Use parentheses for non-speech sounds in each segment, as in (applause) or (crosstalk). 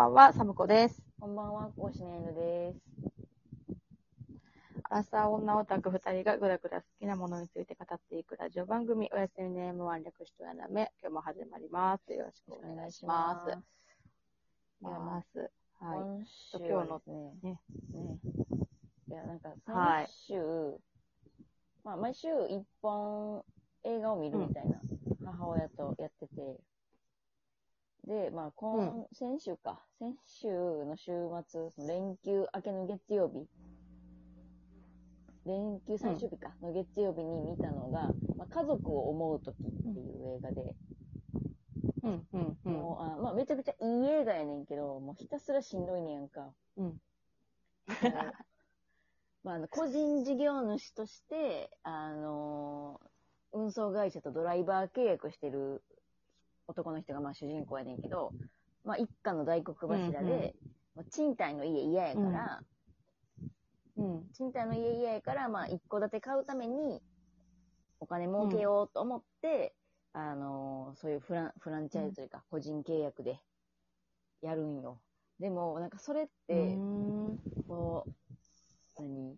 ばんは、サムコです。こんばんは、コシネーヌです。アラサー女オタク二人がぐだぐだ好きなものについて語っていくラジオ番組、おやすみネームワン略してやなめ、今日も始まります。よろしくお願いします。ます。はい。今日のね、ねね。いや、なんか、はい先週、まあ、毎週一本映画を見るみたいな、母親とやってて、で、まあ、今、先週か、先週の週末、その連休明けの月曜日、連休最終日か、の月曜日に見たのが、まあ、家族を思うときっていう映画で、うん、うん、うん。もうあまあ、めちゃくちゃいい映画やねんけど、もうひたすらしんどいねんか。うん。(laughs) まあ、あの個人事業主として、あの運送会社とドライバー契約してる男の人がまあ主人公やねんけど、まあ、一家の大黒柱で、もう賃貸の家嫌やから、うん。賃貸の家嫌やから、まあ、一戸建て買うために、お金儲けようと思って、あのそういうフランフランチャイズというか、個人契約でやるんよ。でも、なんかそれっうて、ん。こう、何？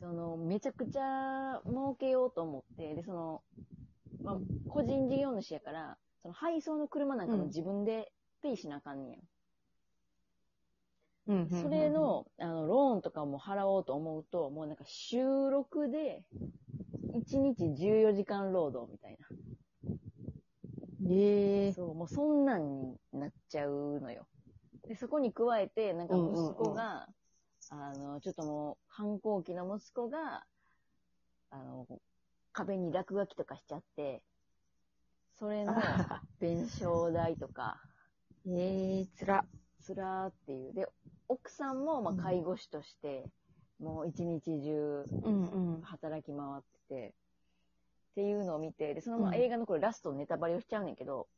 その、めちゃくちゃ儲けようと思って、で、その、まあ、個人事業主やから、その配送の車なんかもうん自分でペイしなあかんねん。うん。それ、の、あの、ローンとかも払おうと思うと、もうなんか週6で、1日14時間労働みたいな。ええそう、もうそんなんになっちゃうのよ。で、そこに加えて、なんか息子が、あの、ちょっともう反抗期の息子が、あの、壁に落書きとかしちゃって、それの弁償代とか、(laughs) ええつら。つらーっていう。で、奥さんもまあうん介護士として、もう一日中。働き回ってて、っていうのを見て、で、そのまうんあ映画のこれラストネタバレをしちゃうねんけど、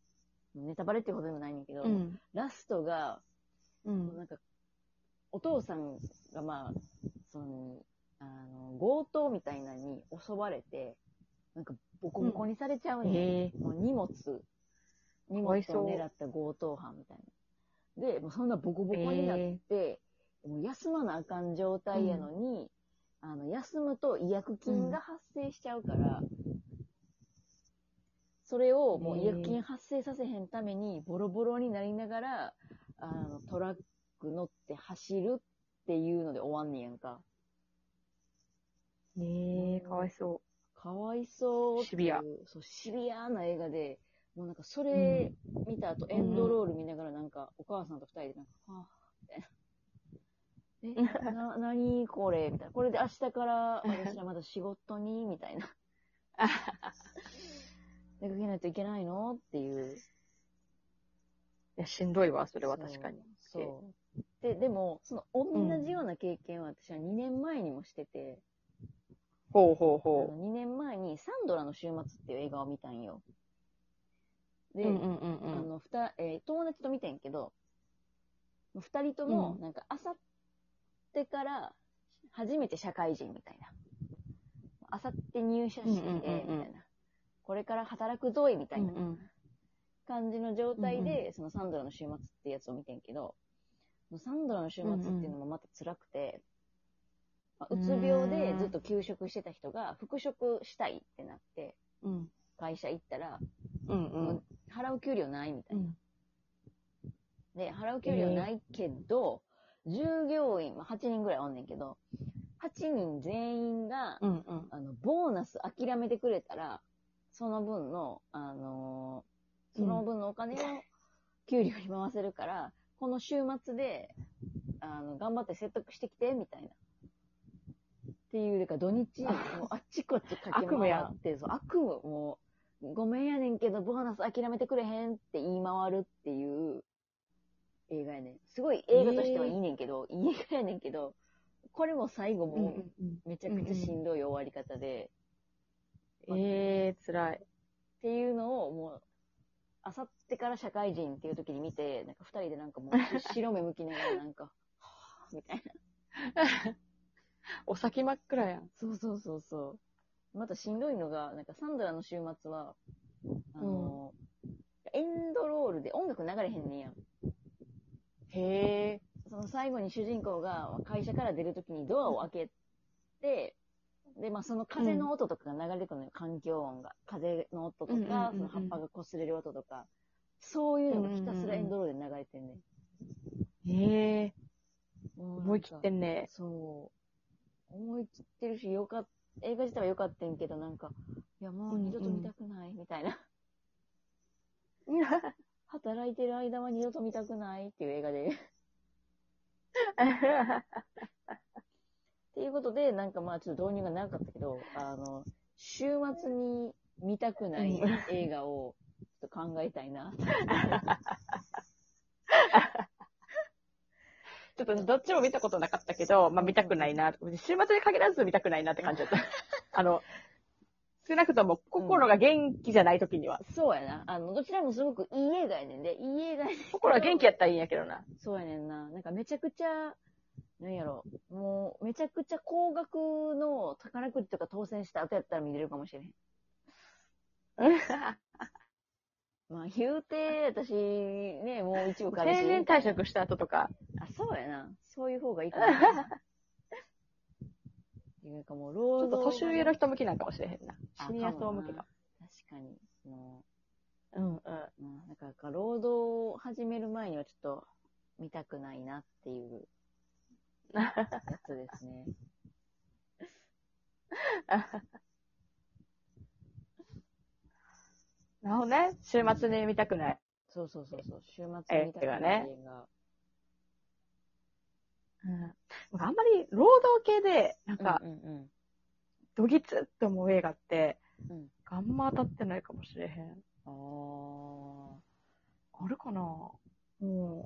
ネタバレってことでもないねんけど、うん。ラストが、うん。なんか、お父さんがまあ、その、あの、強盗みたいなのに襲われて、なんかボコボコにされちゃうねん。ええもう荷物、荷物を狙った強盗犯みたいな。で、もうそんなボコボコになって、もう休まなあかん状態やのに、あの、休むと違約金が発生しちゃうから、それをもう違約金発生させへんために、ボロボロになりながら、あの、トラック乗って走るっていうので終わんねやんか。ええかわいそかわいそうっていうシビア。そう、シビアな映画で、もうなんかそれ見た後、エンドロール見ながらなんか、お母さんと二人でなんか、はぁ、みたいな。え、な、(laughs) なにこれ？みたいな。これで明日から私はまた仕事に？みたいな。う。出かけないといけないの？っていう。いや、しんどいわ、それは確かに。そう。そうで、でも、その同じような経験は私は2年前にもしてて、ほうほうあほの2年前にサンドラの週末っていう映画を見たんよ。う。で、うんうんうんうん。あの、ふた、えー友達と見てんけど、二人ともう、んなんか、あさってから、初めて社会人みたいな。あさって入社式で、うんうんうんうんみたいな。これから働くぞい、みたいな感じの状態うんで、そのサンドラの週末ってやつを見てんけど、サンドラの週末っていうのもまた辛くて、まあうつ病でずっと休職してた人が復職したいってなって、うん。会社行ったら、うんうん。払う給料ないみたいな。うん。で、払う給料ないけど、従業員、まあ、8人ぐらいおんねんけど、8人全員が、うんうん。あの、ボーナス諦めてくれたら、その分の、あのーその分のお金を給料に回せるから、この週末で、あの、頑張って説得してきて、みたいな。っていう、だから土日、もうあっちこっち駆け回って、そう悪夢、もう、ごめんやねんけど、ボーナス諦めてくれへんって言い回るっていう映画やねん。すごい映画としてはいいねんけど、いい映画やねんけど、これも最後うんもめちゃくちゃしんどい終わり方で、うん。ええ辛い。っていうのをもう、あさってから社会人っていう時に見て、なんか二人でなんかもう白目向きながらなんか、はぁ、みたいな。(laughs) お先真っ暗やん。そうそうそうそう。またしんどいのが、なんかサンドラの週末は、あの、エンドロールで音楽流れへんねんやん。へへえ。その最後に主人公が会社から出るときにドアを開けて、で、まあその風の音とかが流れてくるのよ、環境音が。風の音とうんうんうんか、うんその葉っぱが擦れる音とか、そういうのがひたすらエンドロールで流れてんね。へえ。もうなんか思い切ってんね。そう。思い切ってるし、よかっ映画自体は良かったんけど、なんか、いやもう二度と見たくない、みたいな。(laughs) 働いてる間は二度と見たくないっていう映画で。(laughs) っていうことで、なんかまあちょっと導入が長かったけど、あの、週末に見たくないうん映画をちょっと考えたいな。(laughs) ちょっとどっちも見たことなかったけど、まあ見たくないな。週末に限らず見たくないなって感じだった。(laughs) あの、少なくとも心が元気じゃない時には。そうやな。あの、どちらもすごくいい映画やねんで、いい映画やねん。心が元気やったらいいんやけどな。そうやねんな。なんかめちゃくちゃ、なんやろ、もう、めちゃくちゃ高額の宝くじとか当選した後やったら見れるかもしれへん。(laughs) まあ、言うて、私、ね、もう一応彼氏定年退職した後とか。あ、そうやな。そういう方がいいかもしれない。なんかもう、ち労働ょっと年上の人向きなんかもしれへんな。あシニア層向けか。確かに。もうんうん。う、うん、なんか、なんか労働を始める前にはちょっと見たくないなっていう (laughs) やつですね。(laughs) (laughs) なるほどね。週末に見たくない。そうそうそうそう。週末に見たくないね映画。うん。僕あんまり労働系で、なんか、うんうんドギツって思う映画って。あんま当たってないかもしれへん。ああるかなうん。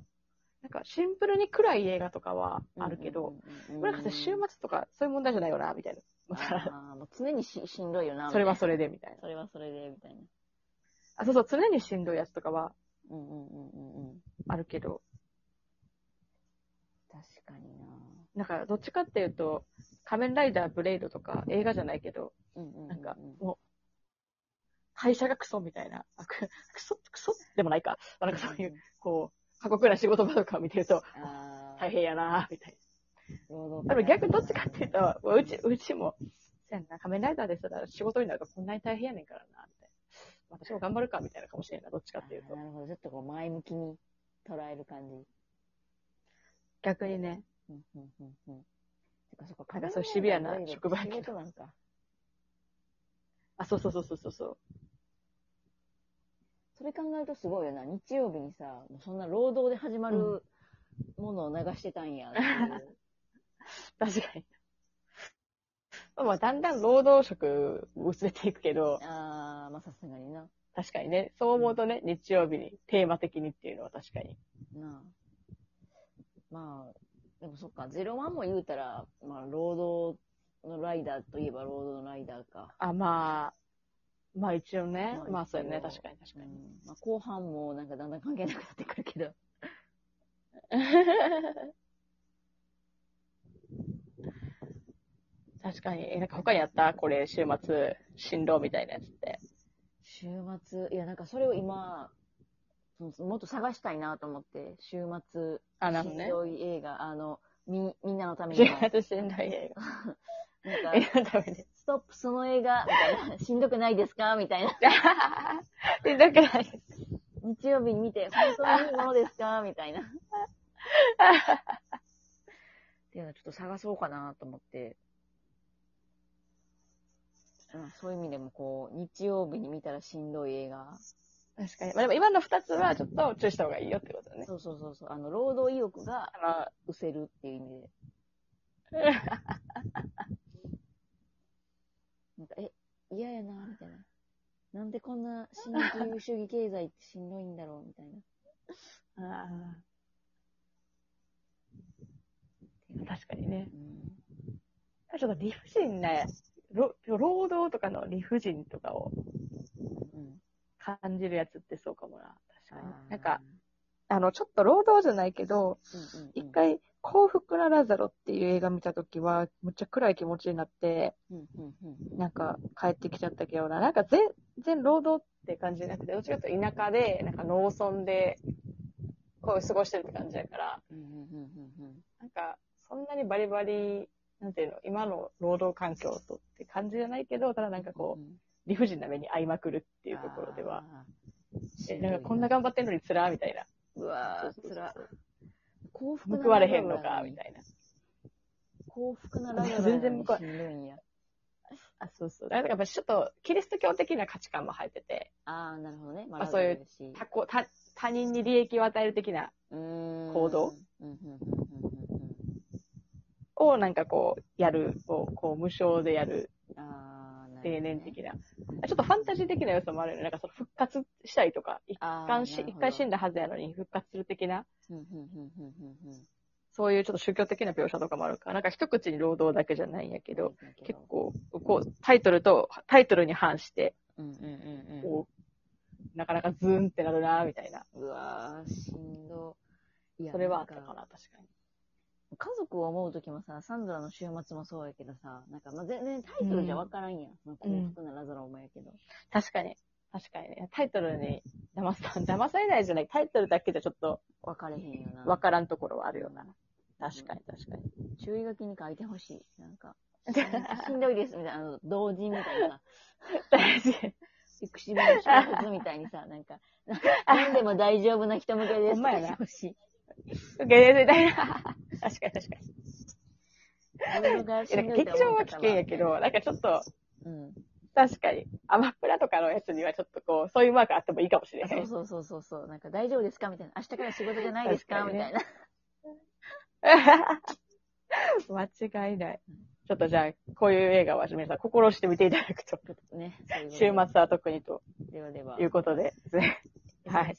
なんかシンプルに暗い映画とかはあ。あるけど、、うんなんかさ週末とかそういう問題じゃないよな、みたいな。あーもう常にししんどいよな。それはみそれで、み。たいなそれはそれで、みたいな。あ、そうそう、常にしんどいやつとかはうんうんうんうんうん。あるけど、確かにな。なんかどっちかっていうと、仮面ライダーブレイドとか映画じゃないけど、うんうんうんうん。なんかもう、会社がクソみたいな、あくクソ、クソでもないか。まあなんかそういう、こう、過酷な仕事場とかを見てると、あ大変やなみたいー労働な。でも逆どっちかっていうと、もううち、うちも、そうやんな、仮面ライダーですら仕事になるとこんなに大変やねんからな、みたいな。私も頑張るか、みたいなかもしれんない。どっちかっていうと。なるほど。ちょっとこう前向きに捉える感じ。逆にね、うんうんうんうん。てか、そっか、なんかそうシビアな職場やけどなんか。あ、そうそうそうそうそうそう。それ考えるとすごいよな。日曜日にさ、もうそんな労働で始まるものを流してたんや。(laughs) 確かに。まあ、だんだん労働色薄れていくけど、あー、まあさすがにな。確かにね、そう思うとね、日曜日にテーマ的にっていうのは確かに。なあ。まあ、でもそっか、ゼロワンも言うたら、まあ、労働のライダーといえば労働のライダーか。あ、まあ、まあ一応ね、まあまあそうやね、確かに確かに。うんまあ、後半もなんかだんだん関係なくなってくるけど。(laughs) 確かに。え、なんか他にあった？これ、週末、振動みたいなやつって。週末、いや、なんかそれを今、もっと探したいなと思って、週末、あ、なるほど映画、あの、み、みんなのため週にも、末しんどい映画。(laughs) なん映か。(laughs) ストップその映画、みたいな、(laughs) しんどくないですか？みたいな。しんどくない。日曜日に見て、本当にいいものですか？みたいな。っていうのをちょっと探そうかなと思って。うん、そういう意味でもこう、日曜日に見たらしんどい映画。確かに。まあでも今の二つはちょっと注意した方がいいよってことだね。そうそうそうそう。あの、労働意欲があ失せるっていう意味で。の、(laughs) なんか、え、嫌やな、みたいな。なんでこんな新自由主義経済ってしんどいんだろう、みたいな。あー確かにね。うん。ちょっと理不尽な、ろ労働とかの理不尽とかをうん。感じるやつってそうかもな。確かになんか、、あの、ちょっと労働じゃないけど、うんうんうん、一回、幸福なラザロっていう映画見たときは、むっちゃ暗い気持ちになって、うんうんうん。なんか帰ってきちゃったけどな、なんか全然労働って感じじゃなくて、どっちかというと田舎で、なんか農村で、こう過ごしてるって感じだから、うんうんうんうんなんか、そんなにバリバリ、なんていうの、今の労働環境と感じじゃないけど、ただなんかこう、うん理不尽な目に遭いまくるっていうところでは、え、なんかこんな頑張ってんのにつらーみたいな。うわー、つら。幸福な報われへんのか、みたいな。幸福なラグなのに全然報わしんどいんや。あ、そうそう。だからやっぱちょっと、キリスト教的な価値観も入ってて、ああ、なるほどね。まあそういうし他こ他他人に利益を与える的な、行動うんうんうんうんうんをなんかこう、やる、をこう、無償でやる、定年的な。ちょっとファンタジー的な要素もあるよね。なんかその復活したりとか、一回し一回死んだはずやのに復活する的な、そういうちょっと宗教的な描写とかもあるから、なんか一口に労働だけじゃないんやけど、結構、こう、タイトルと、タイトルに反して、こう、なかなかズーンってなるなみたいな。うわー、しんど。いやそれはあったかな、確かに。家族を思うときもさ、サンドラの週末もそうやけどさ、なんかまあ全然タイトルじゃわからんやん。その幸福なラザロもやけど。確かに。確かにね。タイトルに騙さ、(laughs) 騙されないじゃない。タイトルだけじゃちょっと分かれへんよな。わからんところはあるよな。確かに、確かに。注意書きに書いてほしい。なんか、(laughs) しんどいですみたいな、あの、同人みたいなさ、口紅小説みたいにさ、(laughs) なんか、何でも大丈夫な人向けですほんまやな書いてほしい。受け入れみたいな。確かに、確かに。なんは危険やけど、なんかちょっと、うん。確かに、アマプラとかのやつにはちょっっとこう、そういうマークあってもいいかもしれない。そうそうそうそうそう。なんか大丈夫ですか？みたいな。明日から仕事じゃないですか？ねみたいな。間違いない。ちょっとじゃあ、こういう映画は皆さん心して見ていただくと、ね。週末では特にとではでは。いうことで、(laughs) はい。